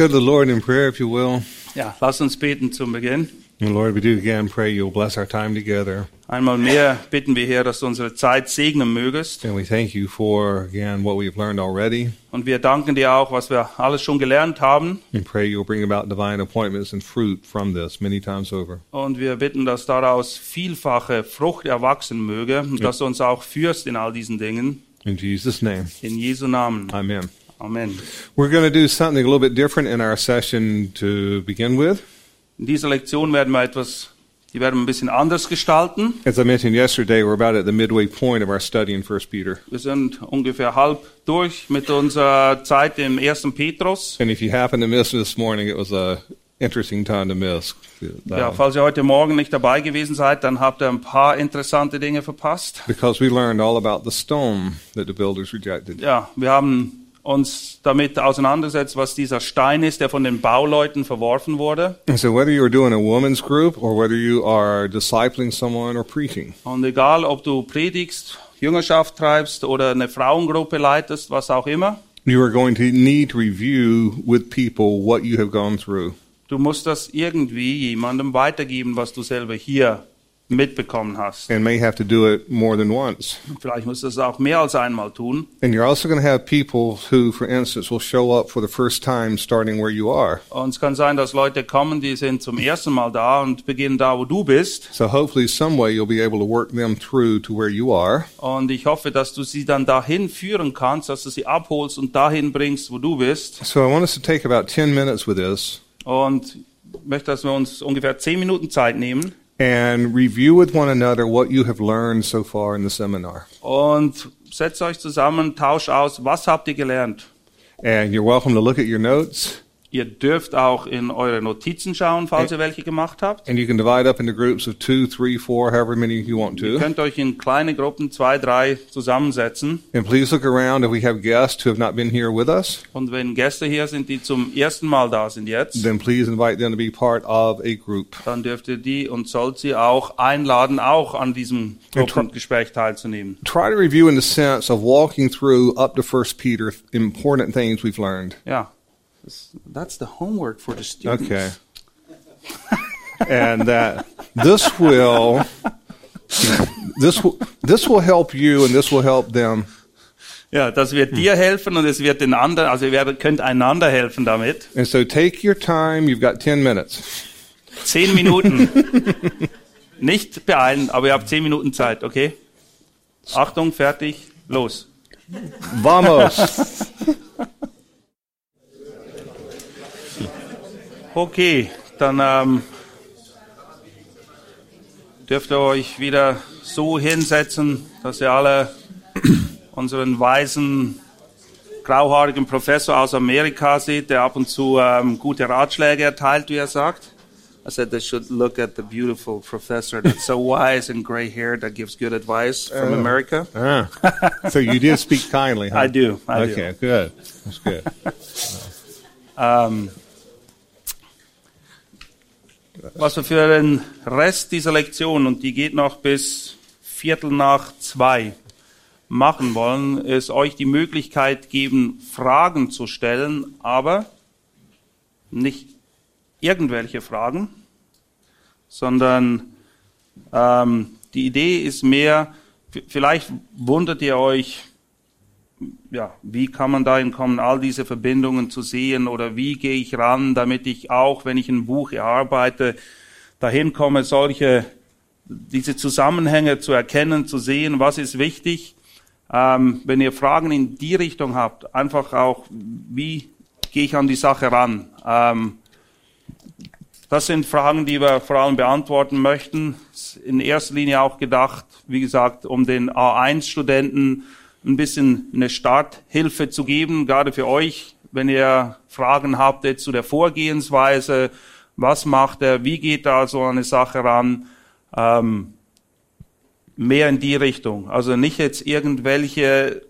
Go to the Lord in prayer, if you will. Ja, lass uns beten zum Beginn. And Lord, we do again pray you'll bless our time together. Einmal mehr bitten wir, Herr, dass du unsere Zeit segnen mögest. And we thank you for, again, what we've learned already. Und wir danken dir auch, was wir alles schon gelernt haben. And pray you'll bring about divine appointments and fruit from this many times over. Und wir bitten, dass daraus vielfache Frucht erwachsen möge und dass du uns auch führst in all diesen Dingen. In Jesus' name, In Jesu Namen. amen. Amen. We're going to do something a little bit different in our session to begin with. In dieser Lektion werden wir etwas, die werden wir ein bisschen anders gestalten. As I mentioned yesterday, we're about at the midway point of our study in 1 Peter. Wir sind ungefähr halb durch mit unserer Zeit im ersten Petrus. And if you happen to miss this morning, it was a interesting time to miss. Ja, falls ihr heute Morgen nicht dabei gewesen seid, dann habt ihr ein paar interessante Dinge verpasst. because we learned all about the stone that the builders rejected. Ja, wir haben uns damit auseinandergesetzt, was dieser Stein ist, der von den Bauleuten verworfen wurde. And so, whether you're doing a woman's group or whether you are discipling someone or preaching, Und egal, ob du predigst, Jüngerschaft treibst oder eine Frauengruppe leitest, was auch immer, you are going to need to review with people what you have gone through. du musst das irgendwie jemandem weitergeben, was du selber hier mitbekommen hast. and may have to do it more than once. Vielleicht musst du das auch mehr als einmal tun. And you're also going to have people who, for instance, will show up for the first time starting where you are. Und es kann sein, dass Leute kommen, die sind zum ersten Mal da und beginnen da, wo du bist. So hopefully some way you'll be able to work them through to where you are. Und ich hoffe, dass du sie dann dahin führen kannst, dass du sie abholst und dahin bringst, wo du bist. So I want us to take about 10 minutes with this Und ich möchte, dass wir uns ungefähr zehn Minuten Zeit nehmen and review with one another what you have learned so far in the seminar. und setzt euch zusammen, tauscht aus, was habt ihr gelernt? And you're welcome to look at your notes Ihr dürft auch in eure Notizen schauen, falls ihr welche gemacht habt. and you can divide up into groups of two, three, four, however many you want Ihr to. könnt euch in kleine Gruppen, zwei, drei zusammensetzen. And please look around if we have guests who have not been here with us. Und wenn Gäste hier sind, die zum ersten Mal da sind jetzt, Then please invite them to be part of a group. dann dürft ihr die und sollt sie auch einladen, auch an diesem Gruppengespräch teilzunehmen. try to review in the sense of walking through up to First Peter important things we've learned. Ja, that's the homework for the students. Okay. and that this will this will this will help you and this will help them. Ja, das wird dir helfen und es wird den anderen, also ihr könnt einander helfen damit. And so take your time. You've got 10 minutes. Zehn Minuten. Nicht beeilen, aber ihr habt zehn Minuten Zeit, okay? Achtung, fertig, los. Vamos. Okay, dann ähm, dürft ihr euch wieder so hinsetzen, dass ihr alle unseren weisen, grauhaarigen Professor aus Amerika seht, der ab und zu ähm, gute Ratschläge erteilt, wie er sagt. I said they should look at the beautiful professor that's so wise and gray haired that gives good advice from America. Ah. So you did speak kindly, huh? I do, I do. okay, good. That's good. Ähm, was wir für den Rest dieser Lektion, und die geht noch bis Viertel nach zwei, machen wollen, ist euch die Möglichkeit geben, Fragen zu stellen, aber nicht irgendwelche Fragen, sondern ähm, die Idee ist mehr, vielleicht wundert ihr euch, ja, wie kann man dahin kommen, all diese Verbindungen zu sehen oder wie gehe ich ran, damit ich auch, wenn ich ein Buch erarbeite, dahin komme, solche, diese Zusammenhänge zu erkennen, zu sehen, was ist wichtig. Ähm, wenn ihr Fragen in die Richtung habt, einfach auch, wie gehe ich an die Sache ran? Ähm, das sind Fragen, die wir vor allem beantworten möchten. In erster Linie auch gedacht, wie gesagt, um den A1-Studenten ein bisschen eine Starthilfe zu geben, gerade für euch, wenn ihr Fragen habt zu der Vorgehensweise, was macht er, wie geht da so eine Sache ran. Ähm, mehr in die Richtung. Also nicht jetzt irgendwelche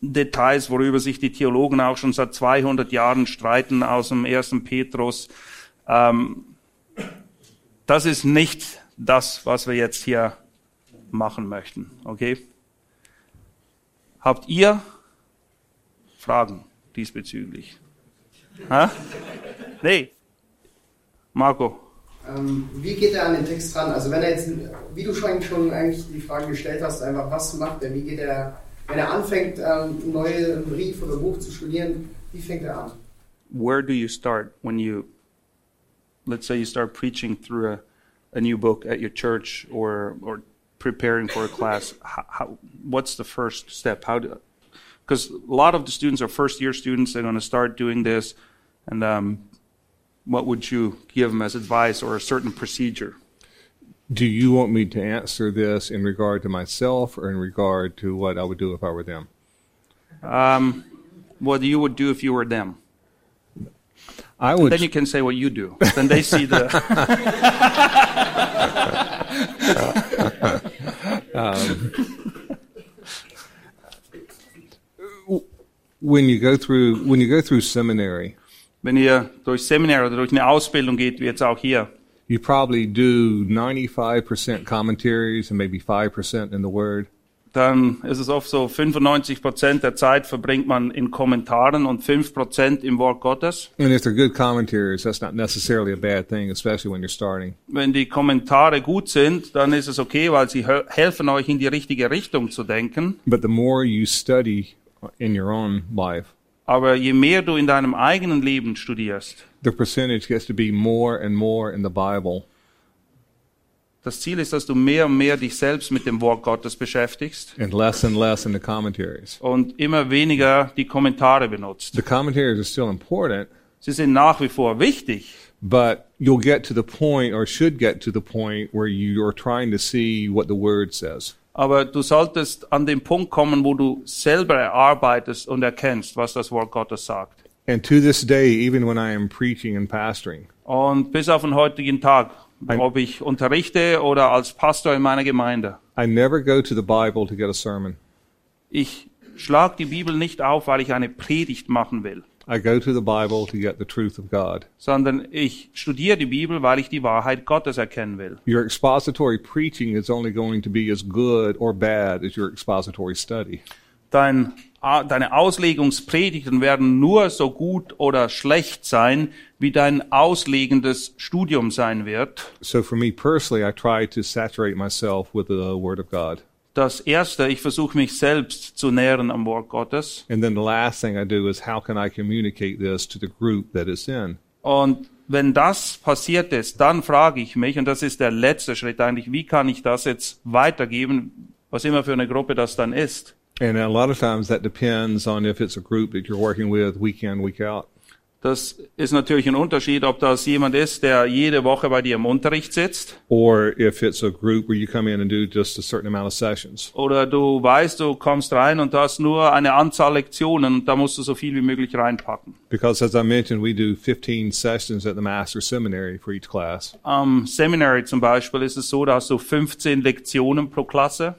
Details, worüber sich die Theologen auch schon seit 200 Jahren streiten aus dem ersten Petrus. Ähm, das ist nicht das, was wir jetzt hier machen möchten. Okay? Habt ihr Fragen diesbezüglich? Ha? Nee. Marco. Ähm, wie geht er an den Text ran? Also wenn er jetzt, wie du schon, schon eigentlich die Frage gestellt hast, einfach was macht er? Wie geht er, wenn er anfängt, ähm, neue Brief oder Buch zu studieren, wie fängt er an? Where do you start when you, let's say you start preaching through a, a new book at your church or or preparing for a class? How, how, what's the first step? How do because a lot of the students are first year students. They're going to start doing this, and um, what would you give them as advice or a certain procedure? Do you want me to answer this in regard to myself or in regard to what I would do if I were them? Um, what you would do if you were them. I would. Then you can say what you do. Then they see the. Um, when you go through when you go through seminary, Wenn ihr durch Seminar oder durch eine Ausbildung geht, wie jetzt auch hier, you probably do 95% commentaries and maybe 5% in the Word. Dann ist es oft so, 95 Prozent der Zeit verbringt man in Kommentaren und 5 Prozent im Wort Gottes. And if they're good commentaries, that's not necessarily a bad thing, especially when you're starting. Wenn die Kommentare gut sind, dann ist es okay, weil sie hel- helfen euch in die richtige Richtung zu denken. But the more you study in your own life, Aber je mehr du in deinem eigenen Leben studierst, the percentage gets to be more and more in the Bible. Das Ziel ist, dass du mehr und mehr dich selbst mit dem Wort Gottes beschäftigst and less and less in the commentaries. und immer weniger die Kommentare benutzt. The commentaries are still important, Sie sind nach wie vor wichtig, but you'll get to the point or should get to the point where you're trying to see what the word says. aber du solltest an den Punkt kommen, wo du selber erarbeitest und erkennst, was das Wort Gottes sagt. And to this day, even when I am preaching and pastoring, Und bis auf den heutigen Tag, ob ich unterrichte oder als Pastor in meiner Gemeinde, I never go to the Bible to get a sermon. ich schlag die Bibel nicht auf, weil ich eine Predigt machen will, I go to the Bible to get the truth of God. sondern ich studiere die Bibel, weil ich die Wahrheit Gottes erkennen will. Your expository preaching is only going to be as good or bad as your expository study. Dein, deine Auslegungspredigten werden nur so gut oder schlecht sein, wie dein auslegendes Studium sein wird. So for me personally, I try to saturate myself with the Word of God. Das erste, ich versuche mich selbst zu nähren am Wort Gottes. And then the last thing I do is how can I communicate this to the group that it's in? Und wenn das passiert ist, dann frage ich mich, und das ist der letzte Schritt eigentlich, wie kann ich das jetzt weitergeben, was immer für eine Gruppe das dann ist. And a lot of times that depends on if it's a group that you're working with week in, week out. Das ist natürlich ein Unterschied, ob das jemand ist, der jede Woche bei dir im Unterricht sitzt, Or if it's a group where you come in and do just a certain amount of sessions. oder du weißt, du kommst rein und hast nur eine Anzahl Lektionen und da musst du so viel wie möglich reinpacken. Because as I mentioned, we do 15 sessions at the Master Seminary for each class. Am Seminary zum Beispiel ist es so, da hast du 15 Lektionen pro Klasse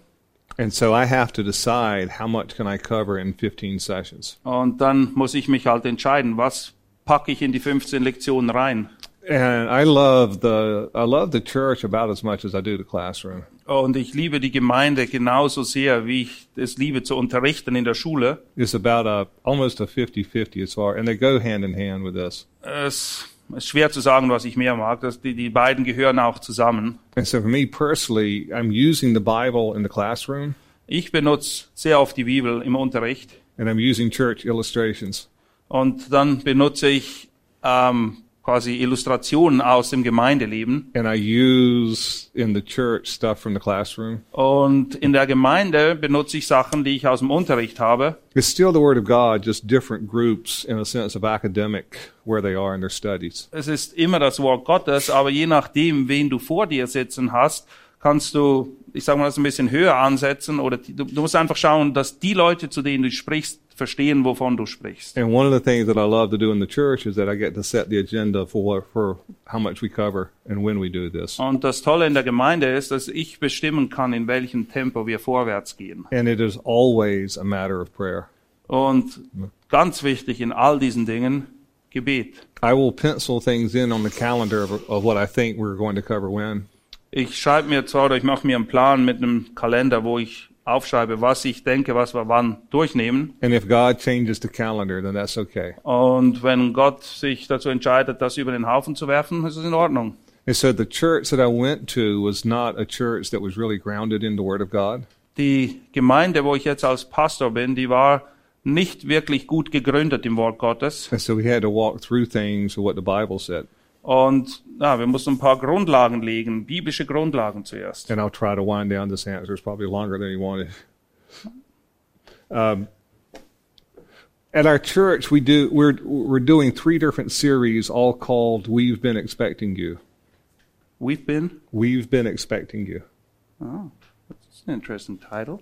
And so I have to decide how much can I cover in 15 sessions. und dann muss ich mich halt entscheiden, was packe ich in die 15 Lektionen rein. And I love the I love the church about as much as I do the classroom. Und ich liebe die Gemeinde genauso sehr, wie ich es liebe zu unterrichten in der Schule. It's about a almost a 50-50 as far and they go hand in hand with this. Es ist schwer zu sagen, was ich mehr mag. Das, die, die beiden gehören auch zusammen. And so for me personally, I'm using the Bible in the classroom Ich benutze sehr oft die Bibel im Unterricht and I'm using church illustrations. und dann benutze ich ähm, quasi Illustrationen aus dem Gemeindeleben. And I use in the church stuff from the classroom. Und in der Gemeinde benutze ich Sachen, die ich aus dem Unterricht habe. It's still the Word of God, just different groups in a sense of academic where they are in their studies. Es ist immer das Wort Gottes, aber je nachdem, wen du vor dir sitzen hast, kannst du, ich sage mal, das ein bisschen höher ansetzen oder du, du musst einfach schauen, dass die Leute, zu denen du sprichst, verstehen, wovon du sprichst. And one of the things that I love to do in the church is that I get to set the agenda for for how much we cover and when we do this. Und das Tolle in der Gemeinde ist, dass ich bestimmen kann, in welchem Tempo wir vorwärts gehen. And it is always a matter of prayer. Und ganz wichtig in all diesen Dingen, Gebet. I will pencil things in on the calendar of, of what I think we're going to cover when. Ich schreibe mir zwar oder ich mache mir einen Plan mit einem Kalender, wo ich aufschreibe, was ich denke, was wir wann durchnehmen. And if God changes the calendar, then that's okay. Und wenn Gott sich dazu entscheidet, das über den Haufen zu werfen, ist es in Ordnung. And so the church that I went to was not a church that was really grounded in the Word of God. Die Gemeinde, wo ich jetzt als Pastor bin, die war nicht wirklich gut gegründet im Wort Gottes. And so we had to walk through things of what the Bible said. Und ja, wir mussten ein paar Grundlagen legen, biblische Grundlagen zuerst. And I'll try to wind down this answer. It's probably longer than you wanted. Um, at our church, we do we're we're doing three different series, all called "We've Been Expecting You." We've been. We've been expecting you. Oh, that's an interesting title.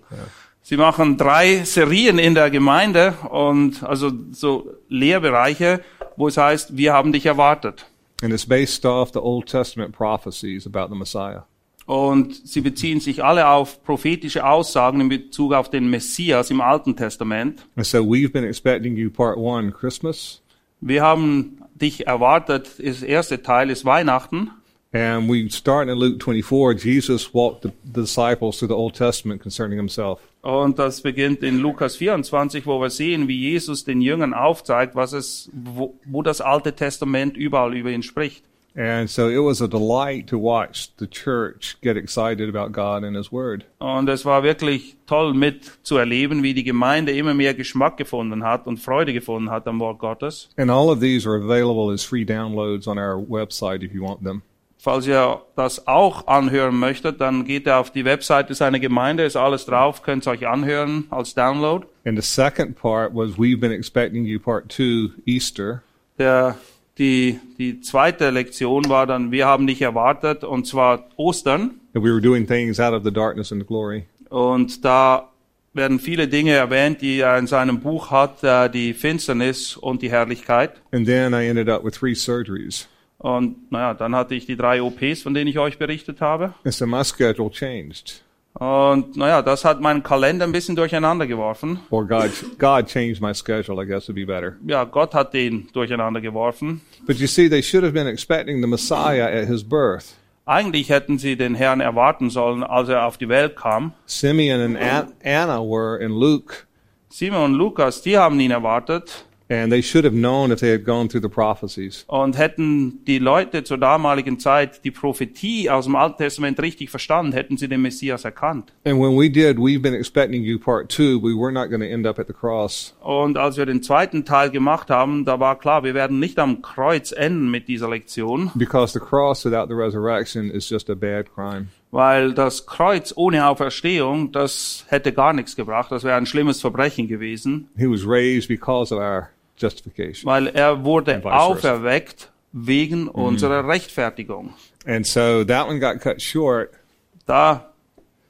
Sie machen drei Serien in der Gemeinde und also so Lehrbereiche, wo es heißt, wir haben dich erwartet. And it's based off the Old Testament prophecies about the Messiah. Und sie beziehen sich alle auf prophetische Aussagen in Bezug auf den Messias im Alten Testament. And so we've been expecting you, part one, Christmas. Wir haben dich erwartet, das erste Teil ist Weihnachten. And we start in Luke 24. Jesus walked the, the disciples through the Old Testament concerning himself. Und das beginnt in Lukas 24, wo wir sehen, wie Jesus den Jüngern aufzeigt, was es, wo, wo das Alte Testament überall über ihn spricht. And so it was a delight to watch the church get excited about God and His Word. Und es war wirklich toll mit zu erleben, wie die Gemeinde immer mehr Geschmack gefunden hat und Freude gefunden hat am Wort Gottes. And all of these are available as free downloads on our website if you want them. Falls ihr das auch anhören möchtet, dann geht ihr auf die Webseite seiner Gemeinde, ist alles drauf, könnt ihr euch anhören als Download. And the second part was We've Been Expecting You, part two, Easter. Der, die, die zweite Lektion war dann, wir haben dich erwartet, und zwar Ostern. And we were doing things out of the darkness and the glory. Und da werden viele Dinge erwähnt, die er in seinem Buch hat, äh, die Finsternis und die Herrlichkeit. And then I ended up with three surgeries. Und naja, dann hatte ich die drei OPs, von denen ich euch berichtet habe. And so my schedule changed. Und naja, das hat meinen Kalender ein bisschen durcheinander geworfen. Or God, God changed my schedule, I guess would be better. Ja, Gott hat den durcheinander geworfen. But you see, they should have been expecting the Messiah at his birth. Eigentlich hätten sie den Herrn erwarten sollen, als er auf die Welt kam. Simeon and An- Anna were in Luke, Simon und Lukas, die haben ihn erwartet and they should have known if they had gone through the prophecies. und hätten die Leute zur damaligen Zeit die Prophetie aus dem Alten Testament richtig verstanden, hätten sie den Messias erkannt. And when we did, we've been expecting you part two, we were not going to end up at the cross. Und als wir den zweiten Teil gemacht haben, da war klar, wir werden nicht am Kreuz enden mit dieser Lektion, Because the cross without the resurrection is just a bad crime. weil das Kreuz ohne Auferstehung, das hätte gar nichts gebracht, das wäre ein schlimmes Verbrechen gewesen, He was raised because of our justification. weil er wurde auferweckt wegen unserer Rechtfertigung. And so that one got cut short. Da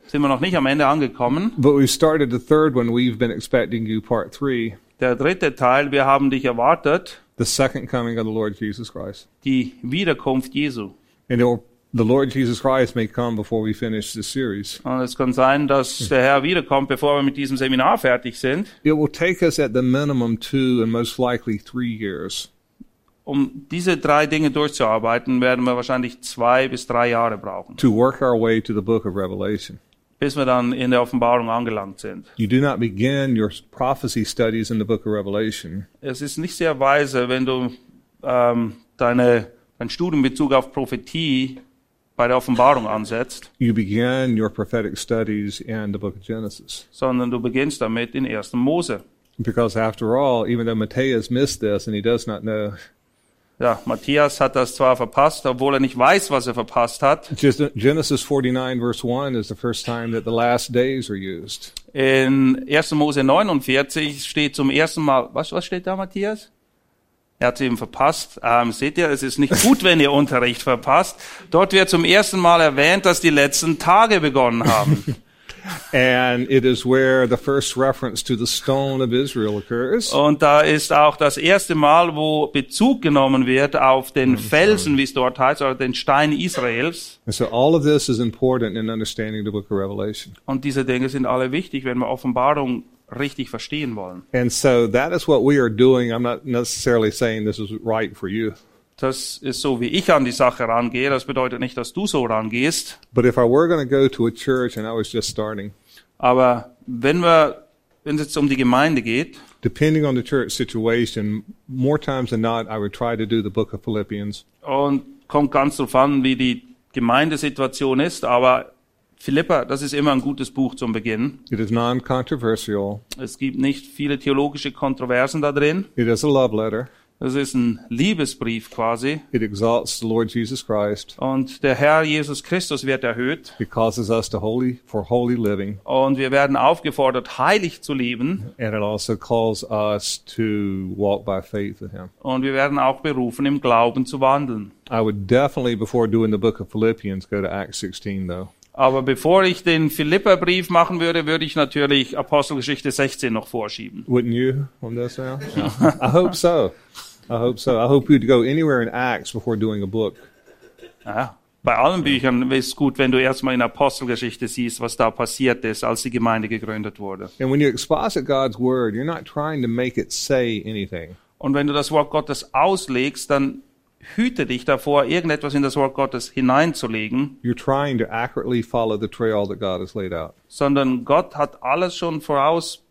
sind wir noch nicht am Ende angekommen. But we started the third one, we've been expecting you part three, Der dritte Teil, wir haben dich erwartet, the second coming of the Lord Jesus Christ. die Wiederkunft Jesu. And it will, the Lord Jesus Christ may come before we finish this series. Und es kann sein, dass der Herr wiederkommt, bevor wir mit diesem Seminar fertig sind. It will take us at the minimum two and most likely three years. Um diese drei Dinge durchzuarbeiten, werden wir wahrscheinlich zwei bis drei Jahre brauchen, to work our way to the book of Revelation. bis wir dann in der Offenbarung angelangt sind. Es ist nicht sehr weise, wenn du ähm, deine, dein Studium in Bezug auf Prophetie bei der Offenbarung ansetzt, you begin your prophetic studies in the book of Genesis. sondern du beginnst damit in 1. Mose. Because after all, even though Matthias missed this and he does not know, Ja, Matthias hat das zwar verpasst, obwohl er nicht weiß, was er verpasst hat. just Genesis 49 verse 1 is the first time that the last days are used. In 1. Mose 49 steht zum ersten Mal, was, was steht da, Matthias? Er hat es eben verpasst. Ähm, seht ihr, es ist nicht gut, wenn ihr Unterricht verpasst. Dort wird zum ersten Mal erwähnt, dass die letzten Tage begonnen haben. And it is where the first reference to the stone of Israel occurs. Und da ist auch das erste Mal, wo Bezug genommen wird auf den Felsen, wie es dort heißt, oder den Stein Israels. And so all of this is important in understanding the book of Revelation. Und diese Dinge sind alle wichtig, wenn wir Offenbarung richtig verstehen wollen. And so that is what we are doing. I'm not necessarily saying this is right for you. Das ist so, wie ich an die Sache rangehe. Das bedeutet nicht, dass du so rangehst. But if I were going to go to a church and I was just starting, Aber wenn wir, wenn es jetzt um die Gemeinde geht, depending on the church situation, more times than not, I would try to do the book of Philippians. und kommt ganz drauf an, wie die Gemeindesituation ist, aber Philippa, das ist immer ein gutes Buch zum Beginn. It is non-controversial. Es gibt nicht viele theologische Kontroversen da drin. It is a love letter. Das ist ein Liebesbrief quasi. It exalts the Lord Jesus Christ. Und der Herr Jesus Christus wird erhöht. It causes us to holy for holy living, Und wir werden aufgefordert, heilig zu leben. and it also calls us to walk by faith with Him. Und wir werden auch berufen, im Glauben zu wandeln. I would definitely, before doing the book of Philippians, go to Acts 16, though. Aber bevor ich den Philipperbrief machen würde, würde ich natürlich Apostelgeschichte 16 noch vorschieben. Wouldn't you on this now? I hope so. I hope so. I hope you'd go anywhere in Acts before doing a book. Ja, bei allen Büchern ist es gut, wenn du erstmal in Apostelgeschichte siehst, was da passiert ist, als die Gemeinde gegründet wurde. And when you exposit God's word, you're not trying to make it say anything. Und wenn du das Wort Gottes auslegst, dann hüte dich davor, irgendetwas in das Wort Gottes hineinzulegen, You're trying to accurately follow the trail that God has laid out. sondern Gott hat alles schon voraus,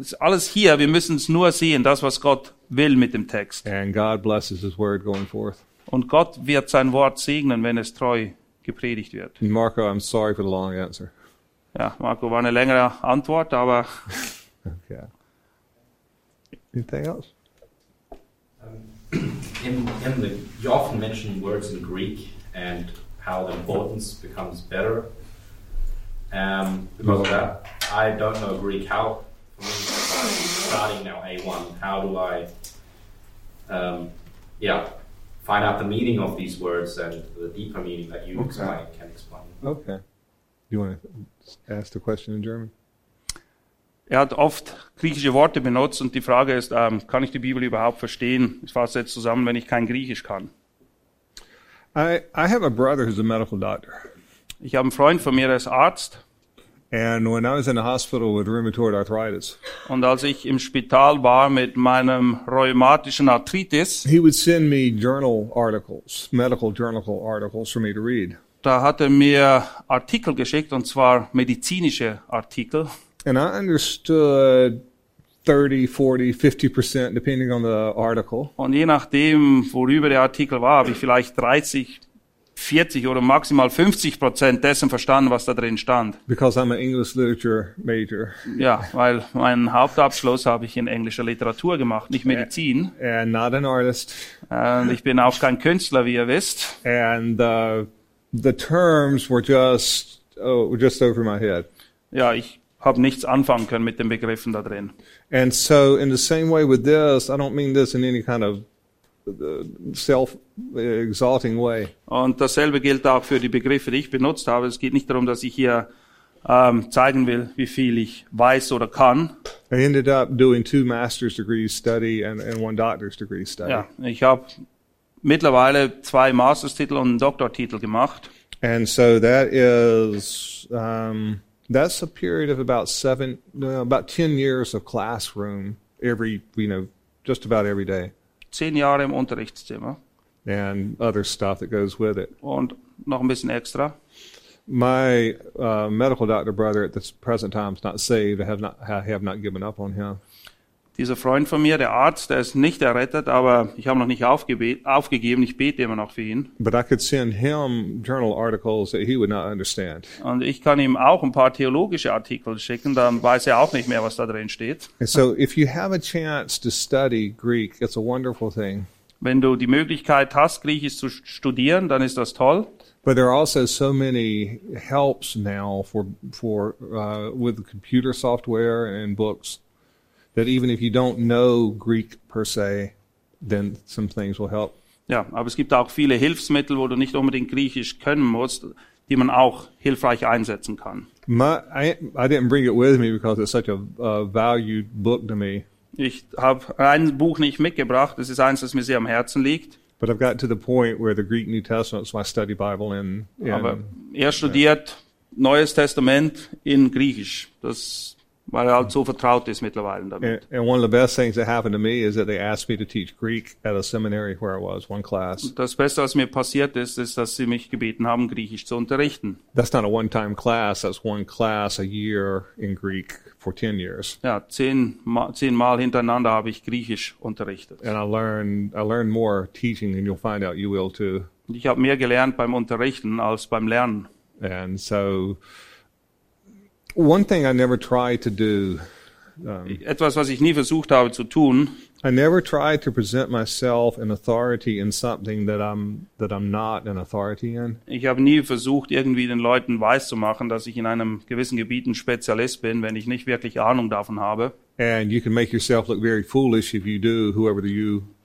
ist alles hier, wir müssen es nur sehen, das, was Gott will mit dem Text. And God blesses His word going forth. Und Gott wird sein Wort segnen, wenn es treu gepredigt wird. Marco, I'm sorry for the long answer. Ja, Marco, war eine längere Antwort, aber Okay. Anything else? In, in the, you often mention words in Greek and how the importance becomes better. Um, because of that, I don't know Greek. How, starting now A1, how do I, um, yeah, find out the meaning of these words and the deeper meaning that you Okay. explain, can explain? Okay. Do you want to ask the question in German? Er hat oft griechische Worte benutzt und die Frage ist, ähm, kann ich die Bibel überhaupt verstehen? Ich fasse jetzt zusammen, wenn ich kein Griechisch kann. I, I have a brother who's a medical doctor. Ich habe einen Freund von mir, der ist Arzt And when I was in the hospital with rheumatoid arthritis, und als ich im Spital war mit meinem rheumatischen Arthritis, he would send me journal articles, medical journal articles for me to read. da hat er mir Artikel geschickt und zwar medizinische Artikel. And I understood 30, 40, 50%, depending on the article. Und je nachdem, worüber der Artikel war, habe ich vielleicht 30, 40 oder maximal 50 Prozent dessen verstanden, was da drin stand. Because I'm an English literature major Ja, weil meinen Hauptabschluss habe ich in englischer Literatur gemacht, nicht Medizin. and not an artist. Und ich bin auch kein Künstler, wie ihr wisst. And uh, the terms were just, oh, just over my head. Ja, ich habe nichts anfangen können mit den Begriffen da drin. And so, in the same way with this, I don't mean this in any kind of uh, self exalting way. Und dasselbe gilt auch für die Begriffe, die ich benutzt habe. Es geht nicht darum, dass ich hier ähm, zeigen will, wie viel ich weiß oder kann. I ended up doing two master's degrees study and, and one doctor's degree study. Ja, ich habe mittlerweile zwei Masterstitel und einen Doktortitel gemacht. And so that is um, that's a period of about seven, no, about ten years of classroom every, you know, just about every day, Zehn Jahre im Unterrichtszimmer and other stuff that goes with it. und noch ein bisschen extra. My uh, medical doctor brother at this present time is not saved. I have not I have not given up on him. Dieser Freund von mir, der Arzt, der ist nicht errettet, aber ich habe noch nicht aufgegeben. Ich bete immer noch für ihn. But I could send him journal articles that he would not understand. Und ich kann ihm auch ein paar theologische Artikel schicken, dann weiß er auch nicht mehr, was da drin steht. And so, if you have a chance to study Greek, it's a wonderful thing. Wenn du die Möglichkeit hast, Griechisch zu studieren, dann ist das toll. But there are also so many helps now for for uh, with computer software and books that even if you don't know Greek per se, then some things will help. Ja, aber es gibt auch viele Hilfsmittel, wo du nicht unbedingt Griechisch können musst. die man auch hilfreich einsetzen kann. My, I, I didn't bring it with me because it's such a, a valued book to me. Ich habe ein Buch nicht mitgebracht. Es ist eins, das mir sehr am Herzen liegt. But I've gotten to the point where the Greek New Testament is my study Bible, and, Aber and er studiert Neues Testament in Griechisch. Das, weil er halt so vertraut ist mittlerweile damit. and, and one of the best things that happened to me is that they asked me to teach Greek at a seminary where I was, one class. Das Beste, was mir passiert ist, ist, dass sie mich gebeten haben, Griechisch zu unterrichten. That's not a one-time class. That's one class a year in Greek for ten years, Ja, zehn, zehnmal hintereinander habe ich Griechisch unterrichtet. and I learned I learned more teaching, and you'll find out you will too. Ich habe mehr gelernt beim Unterrichten als beim Lernen. And so, one thing I never tried to do, Etwas, was ich nie versucht habe zu tun, I never tried to present myself in authority in something that I'm that I'm not an authority in. ich habe nie versucht, irgendwie den Leuten weiszumachen, dass ich in einem gewissen Gebiet ein Spezialist bin, wenn ich nicht wirklich Ahnung davon habe. And you can make yourself look very foolish if you do, whoever the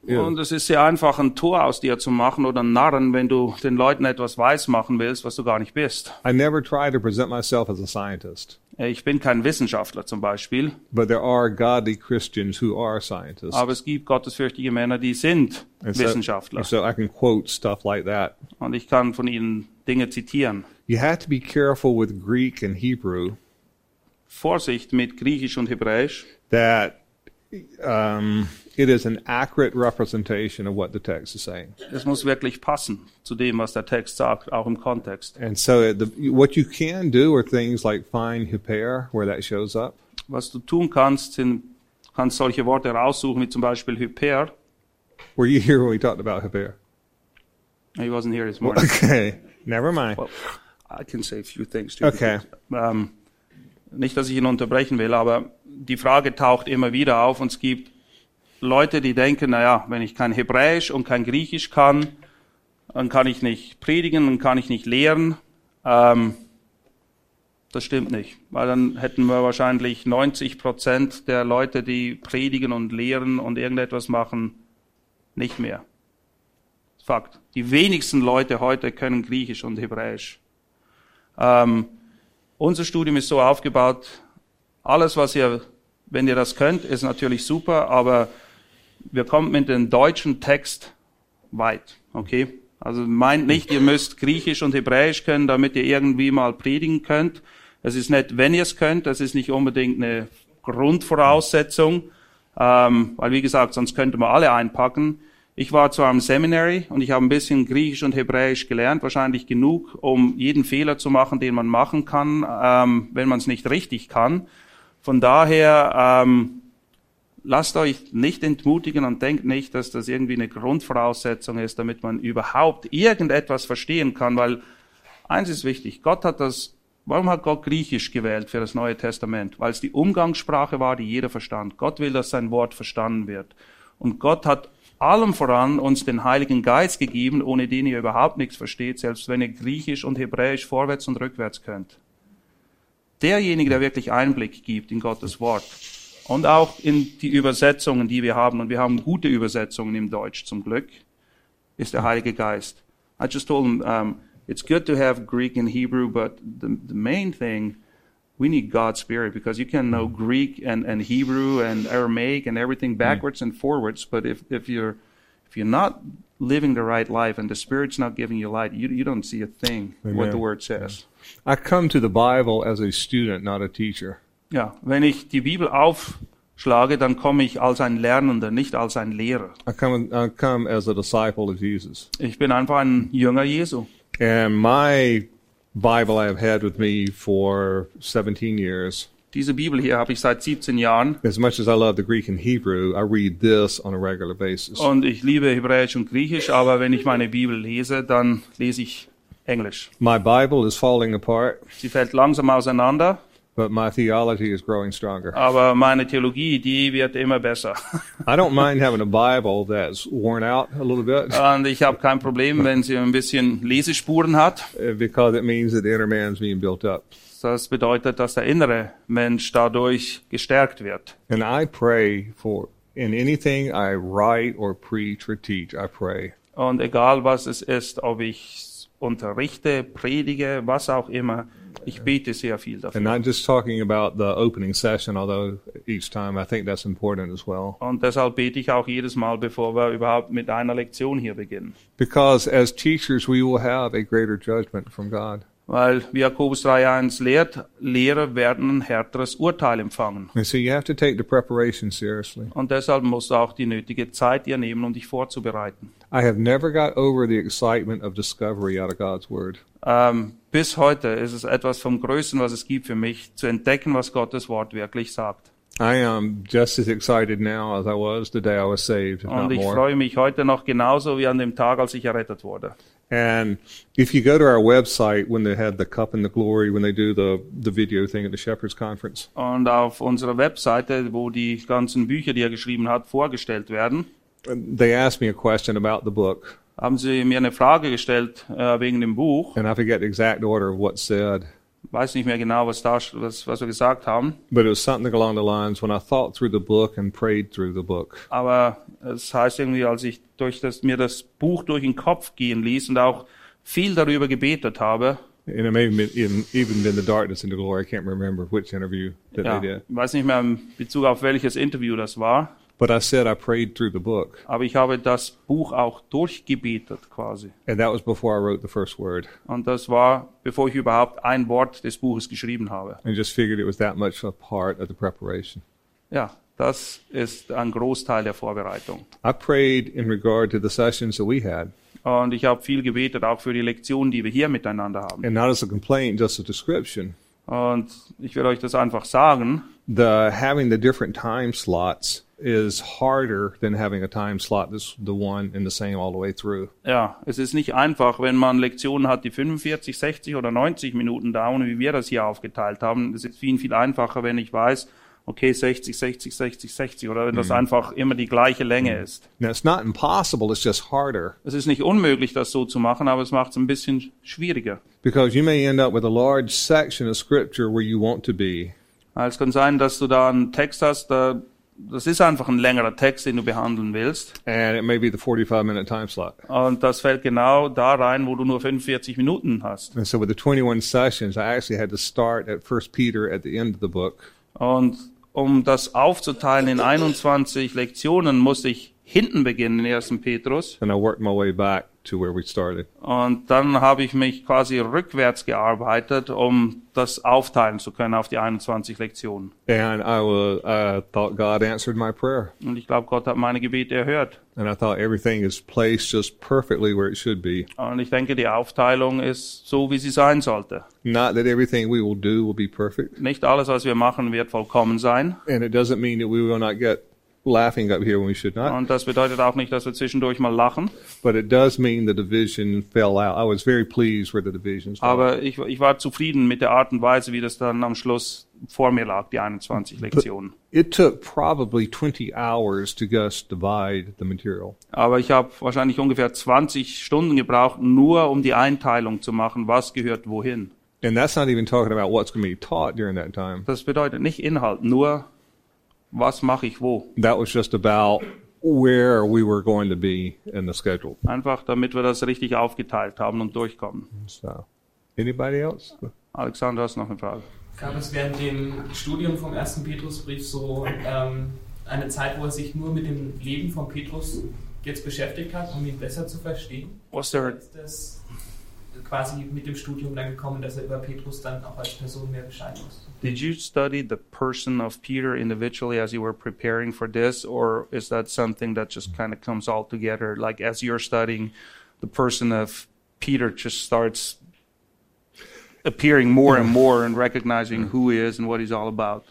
you Und es ist sehr einfach, ein Tor aus dir zu machen oder einen Narren, wenn du den Leuten etwas weiß machen willst, was du gar nicht bist. I never try to present myself as a scientist, Ich bin kein Wissenschaftler zum Beispiel, but there are godly Christians who are scientists. aber es gibt gottesfürchtige Männer, die sind And so, Wissenschaftler. and so I can quote stuff like that. Und ich kann von ihnen Dinge zitieren. You have to be careful with Greek and Hebrew Vorsicht mit Griechisch und Hebräisch. that um, it is an accurate representation of what the text is saying. Es muss wirklich passen zu dem, was der Text sagt, auch im Kontext. And so the, what you can do are things like find hyper, where that shows up. Was du tun kannst, sind, kannst solche Worte raussuchen, wie zum Beispiel Hyper. Were you here when we talked about hyper? He wasn't here this morning. Okay, never mind. Well, I can say a few things too. Okay. Ähm, nicht, dass ich ihn unterbrechen will, aber die Frage taucht immer wieder auf und es gibt Leute, die denken, naja, wenn ich kein Hebräisch und kein Griechisch kann, dann kann ich nicht predigen, dann kann ich nicht lehren. Ähm, das stimmt nicht, weil dann hätten wir wahrscheinlich 90 Prozent der Leute, die predigen und lehren und irgendetwas machen, nicht mehr. Fakt. Die wenigsten Leute heute können Griechisch und Hebräisch. Ähm, unser Studium ist so aufgebaut, alles, was ihr, wenn ihr das könnt, ist natürlich super, aber wir kommen mit dem deutschen Text weit, okay? Also meint nicht, ihr müsst Griechisch und Hebräisch können, damit ihr irgendwie mal predigen könnt. Es ist nett, wenn ihr es könnt, das ist nicht unbedingt eine Grundvoraussetzung, ähm, weil wie gesagt, sonst könnte man alle einpacken. Ich war zu einem Seminary und ich habe ein bisschen Griechisch und Hebräisch gelernt, wahrscheinlich genug, um jeden Fehler zu machen, den man machen kann, ähm, wenn man es nicht richtig kann. Von daher ähm, lasst euch nicht entmutigen und denkt nicht, dass das irgendwie eine Grundvoraussetzung ist, damit man überhaupt irgendetwas verstehen kann, weil eins ist wichtig, Gott hat das, warum hat Gott Griechisch gewählt für das Neue Testament? Weil es die Umgangssprache war, die jeder verstand. Gott will, dass sein Wort verstanden wird. Und Gott hat allem voran uns den Heiligen Geist gegeben, ohne den ihr überhaupt nichts versteht, selbst wenn ihr Griechisch und Hebräisch vorwärts und rückwärts könnt. Derjenige, der wirklich Einblick gibt in Gottes Wort und auch in die Übersetzungen, die wir haben, und wir haben gute Übersetzungen im Deutsch zum Glück, ist der Heilige Geist. I just told him, um, it's good to have Greek and Hebrew, but the, the main thing, we need God's Spirit because you can know Greek and, and Hebrew and Aramaic and everything backwards and forwards, but if, if you're if you're not living the right life and the Spirit's not giving you light, you, you don't see a thing what the Word says. I come to the Bible as a student, not a teacher. Ja, wenn ich die Bibel aufschlage, dann komme ich als ein Lernender, nicht als ein Lehrer. I come, I come as a disciple of Jesus. Ich bin einfach ein Jünger Jesu. And my Bible I have had with me for 17 years. Diese Bibel hier habe ich seit 17 Jahren As much as I love the Greek and Hebrew, I read this on a regular basis. und ich liebe Hebräisch und Griechisch, aber wenn ich meine Bibel lese, dann lese ich Englisch. My Bible is falling apart, Sie fällt langsam auseinander, but my theology is growing stronger. aber meine Theologie, die wird immer besser. I don't mind having a Bible that's worn out a little bit Und ich habe kein Problem, wenn sie ein bisschen Lesespuren hat. uh, because it means that the inner man's being built up. Das bedeutet, dass der innere Mensch dadurch gestärkt wird. And I pray for in anything I write or preach or teach, I pray Und egal was es ist, ob ich unterrichte, predige, was auch immer. Ich bete sehr viel And dafür. not just talking about the opening session, although each time I think that's important as well. Und deshalb bete ich auch jedes Mal, bevor wir überhaupt mit einer Lektion hier beginnen. Because as teachers, we will have a greater judgment from God. Weil, wie Jakobus 3.1 lehrt, Lehrer werden ein härteres Urteil empfangen. And so you have to take the preparation seriously. Und deshalb musst du auch die nötige Zeit dir nehmen, um dich vorzubereiten. I have never got over the excitement of discovery out of God's Word. Ähm, bis heute ist es etwas vom Größten, was es gibt für mich, zu entdecken, was Gottes Wort wirklich sagt. I am just as excited now as I was the day I was saved, Und ich freue mich heute noch genauso wie an dem Tag, als ich errettet wurde. And if you go to our website when they had the cup and the glory, when they do the, the video thing at the Shepherds Conference, Und auf unserer Webseite, wo die ganzen Bücher, die er geschrieben hat, vorgestellt werden, they asked me a question about the book. haben sie mir eine Frage gestellt äh, wegen dem Buch. And I forget the exact order of what's said, Weiß nicht mehr genau, was, da, was, was wir gesagt haben. but it was something along the lines when I thought through the book and prayed through the book. Aber es heißt irgendwie, als ich durch das, mir das Buch durch den Kopf gehen ließ und auch viel darüber gebetet habe, And it may have been even, even been the darkness and the glory. I can't remember which interview that ja, they did. ich weiß nicht mehr in Bezug auf welches Interview das war, But I said I prayed through the book. aber ich habe das Buch auch durchgebetet quasi. And that was before I wrote the first word. Und das war, bevor ich überhaupt ein Wort des Buches geschrieben habe. And just figured it was that much a part of the preparation. Ja, das ist ein Großteil der Vorbereitung. I prayed in regard to the sessions that we had. Und ich habe viel gebetet, auch für die Lektionen, die wir hier miteinander haben. And not as a complaint, just a description. Und ich will euch das einfach sagen. The having the different time slots is harder than having a time slot that's the one and the same all the way through. Ja, es ist nicht einfach, wenn man Lektionen hat, die 45, 60 oder 90 Minuten dauern, wie wir das hier aufgeteilt haben. Es ist viel, viel einfacher, wenn ich weiß, okay, 60, 60, 60, 60 oder wenn das einfach immer die gleiche Länge ist. Now it's not impossible, it's just harder Es ist nicht unmöglich, das so zu machen, aber es macht es ein bisschen schwieriger. because you may end up with a large section of scripture where you want to be. Es kann sein, dass du da einen Text hast, da, das ist einfach ein längerer Text, den du behandeln willst. And it may be the 45 minute time slot. Und das fällt genau da rein, wo du nur 45 Minuten hast. And so with the 21 sessions, I actually had to start at First Peter at the end of the book. Und um das aufzuteilen in 21 Lektionen, musste ich hinten beginnen in 1. Petrus. And I worked my way back to where we started. Und dann habe ich mich quasi rückwärts gearbeitet, um das aufteilen zu können auf die 21 Lektionen. And I was, I thought God answered my prayer. Und ich glaube, Gott hat meine Gebete erhört. And I thought everything is placed just perfectly where it should be. Und ich denke, die Aufteilung ist so, wie sie sein sollte. Not that everything we will do will be perfect. Nicht alles, was wir machen, wird vollkommen sein. And it doesn't mean that we will not get laughing up here when we should not. Und das bedeutet auch nicht, dass wir zwischendurch mal lachen. But it does mean the division fell out. I was very pleased where the out. Aber ich, ich war zufrieden mit der Art und Weise, wie das dann am Schluss vor mir lag, die 21 Lektionen. It took probably 20 hours to just divide the material. Aber ich habe wahrscheinlich ungefähr 20 Stunden gebraucht, nur um die Einteilung zu machen, was gehört wohin. And that's not even talking about what's going to be taught during that time. Das bedeutet nicht Inhalt, nur was mache ich wo. That was just about where we were going to be in the schedule. Einfach damit wir das richtig aufgeteilt haben und durchkommen. So, anybody else? Alexander, hast du noch eine Frage? Gab es während dem Studium vom ersten Petrusbrief so ähm, eine Zeit, wo er sich nur mit dem Leben von Petrus jetzt beschäftigt hat, um ihn besser zu verstehen? Was there Ist das quasi mit dem Studium dann gekommen, dass er über Petrus dann auch als Person mehr Bescheid wusste? Did you study the person of Peter individually as you were preparing for this, or is that something that just kind of comes all together? Like as you're studying, the person of Peter just starts appearing more and more and recognizing who he is and what he's all about.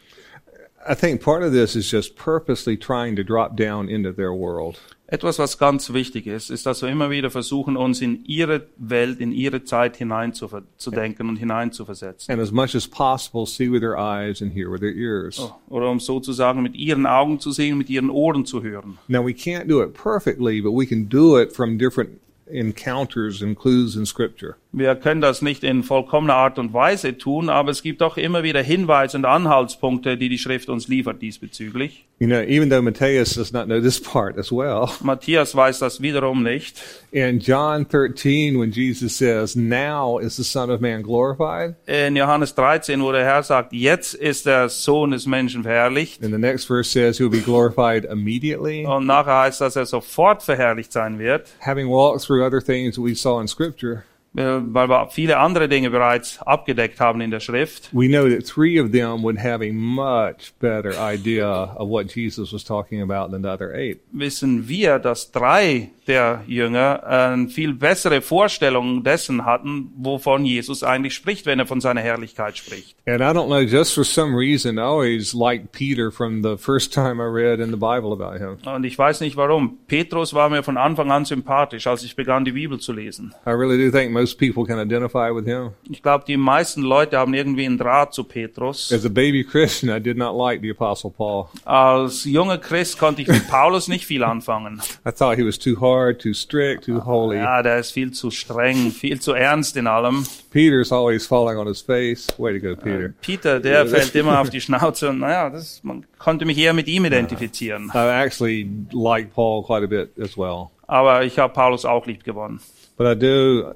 I think part of this is just purposely trying to drop down into their world. Etwas, was ganz wichtig ist, ist, dass wir immer wieder versuchen, uns in ihre Welt, in ihre Zeit hineinzudenken und hineinzuversetzen. And as much as possible, see with their eyes and hear with their ears. Oh, Oder um sozusagen mit ihren Augen zu sehen, mit ihren Ohren zu hören. Now, we can't do it perfectly, but we can do it from different encounters and clues in Scripture. Wir können das nicht in vollkommener Art und Weise tun, aber es gibt doch immer wieder Hinweise und Anhaltspunkte, die die Schrift uns liefert diesbezüglich. You know, even though Matthias does not know this part as well, Matthias weiß das wiederum nicht. in John 13, when Jesus says, Now is the Son of Man glorified, In Johannes 13, wo der Herr sagt, jetzt ist der Sohn des Menschen verherrlicht. and the next verse says he will be glorified immediately. Und nachher heißt, dass er sofort verherrlicht sein wird, Having walked through other things we saw in Scripture, weil wir viele andere Dinge bereits abgedeckt haben in der Schrift. we know that three of them would have a much better idea of what Jesus was talking about than the other eight. Wissen wir, dass drei der Jünger eine viel bessere Vorstellung dessen hatten, wovon Jesus eigentlich spricht, wenn er von seiner Herrlichkeit spricht. And I don't know, just for some reason, I always liked Peter from the first time I read in the Bible about him. Und ich weiß nicht warum. Petrus war mir von Anfang an sympathisch, als ich begann, die Bibel zu lesen. I really do think most people can identify with him. Ich glaube, die meisten Leute haben irgendwie einen Draht zu Petrus. As a baby Christian, I did not like the Apostle Paul. Als junger Christ konnte ich mit Paulus nicht viel anfangen. I thought he was too hard, too strict, too holy. Ja, der ist viel zu streng, viel zu ernst in allem. Peter's always falling on his face. Way to go, Peter. Peter, der fällt immer auf die Schnauze und naja, das, man konnte mich eher mit ihm identifizieren. I actually like Paul quite a bit as well. Aber ich habe Paulus auch lieb gewonnen. But I do,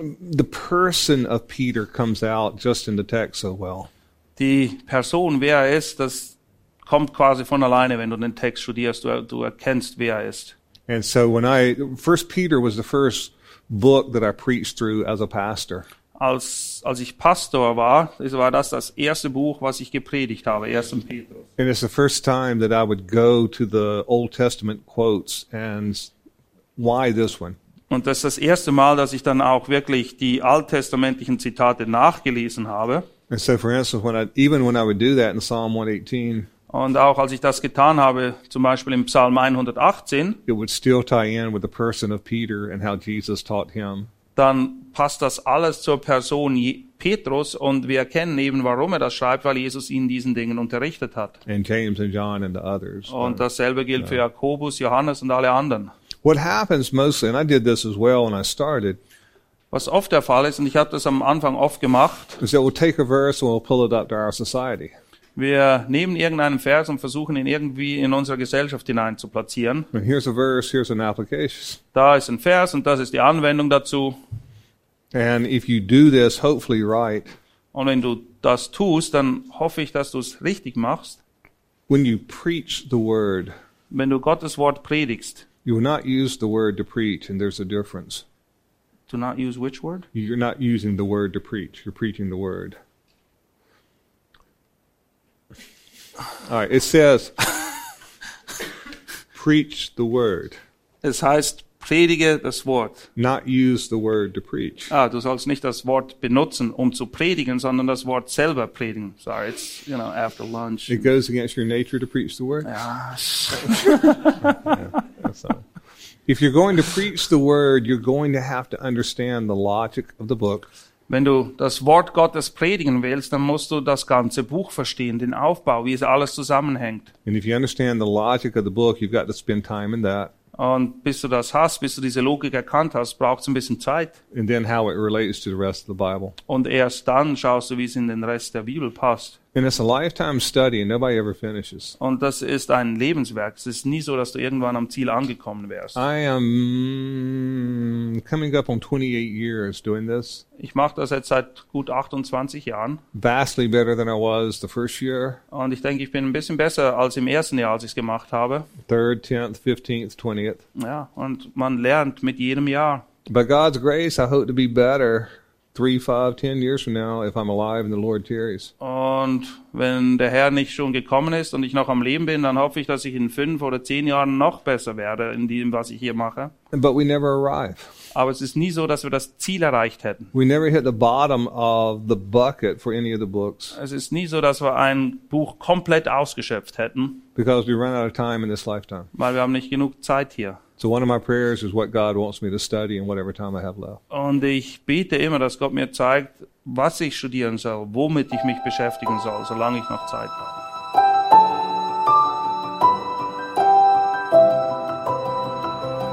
the person of Peter comes out just in the text so well. Die Person, wer er ist, das kommt quasi von alleine, wenn du den Text studierst. Du, du erkennst, wer er ist. And so when I, First Peter was the first book that I preached through as a pastor. Als, als ich Pastor war, das war das das erste Buch, was ich gepredigt habe, 1. Petrus. And it's the first time that I would go to the Old Testament quotes and why this one? Und das ist das erste Mal, dass ich dann auch wirklich die alttestamentlichen Zitate nachgelesen habe. And so, for instance, when I, even when I would do that in Psalm 118, Und auch als ich das getan habe, zum Beispiel im Psalm 118, it would still tie in with the person of Peter and how Jesus taught him. dann passt das alles zur Person Petrus und wir erkennen eben, warum er das schreibt, weil Jesus ihn diesen Dingen unterrichtet hat. and James and John and the others. Und dasselbe gilt für Jakobus, Johannes und alle anderen. What happens mostly, and I did this as well when I started, Was oft der Fall ist, und ich habe das am Anfang oft gemacht, is that we'll take a verse and we'll pull it up to our society. wir nehmen irgendeinen Vers und versuchen ihn irgendwie in unsere Gesellschaft hinein zu platzieren. And here's a verse, here's an application. Da ist ein Vers und das ist die Anwendung dazu. And if you do this, hopefully right, Und wenn du das tust, dann hoffe ich, dass du es richtig machst. when you preach the word, Wenn du Gottes Wort predigst, you will not use the word to preach, and there's a difference. do not use which word? You're not using the word to preach, you're preaching the word. All right, it says, preach the word, Es heißt, predige das Wort. not use the word to preach. Ah, du sollst nicht das Wort benutzen, um zu predigen, sondern das Wort selber predigen. Sorry, it's, you know, after lunch. It goes against your nature to preach the word. Ja, That's all. If you're going to preach the word, you're going to have to understand the logic of the book. wenn du das Wort Gottes predigen willst, dann musst du das ganze Buch verstehen, den Aufbau, wie es alles zusammenhängt. And if you understand the logic of the book, you've got to spend time in that. Und bis du das hast, bis du diese Logik erkannt hast, braucht es ein bisschen Zeit. And then how it relates to the rest of the Bible. Und erst dann schaust du, wie es in den Rest der Bibel passt. And it's a lifetime study, and nobody ever finishes. Und das ist ein Lebenswerk. Es ist nie so, dass du irgendwann am Ziel angekommen wärst. I am coming up on 28 years doing this. Ich mache das jetzt seit gut 28 Jahren. Vastly better than I was the first year, Und ich denke, ich bin ein bisschen besser als im ersten Jahr, als ich es gemacht habe. third, 10th, 15th, 20th. Ja, und man lernt mit jedem Jahr. By God's grace, I hope to be better three, five, ten years from now if I'm alive and the Lord tarries. Und wenn der Herr nicht schon gekommen ist und ich noch am Leben bin, dann hoffe ich, dass ich in fünf oder zehn Jahren noch besser werde in dem, was ich hier mache. But we never arrive. Aber es ist nie so, dass wir das Ziel erreicht hätten. We never hit the bottom of the bucket for any of the books Es ist nie so, dass wir ein Buch komplett ausgeschöpft hätten, because we run out of time in this lifetime. weil wir haben nicht genug Zeit hier. So one of my prayers is what God wants me to study in whatever time I have left. Und ich bete immer, dass Gott mir zeigt, was ich studieren soll, womit ich mich beschäftigen soll, solange ich noch Zeit habe.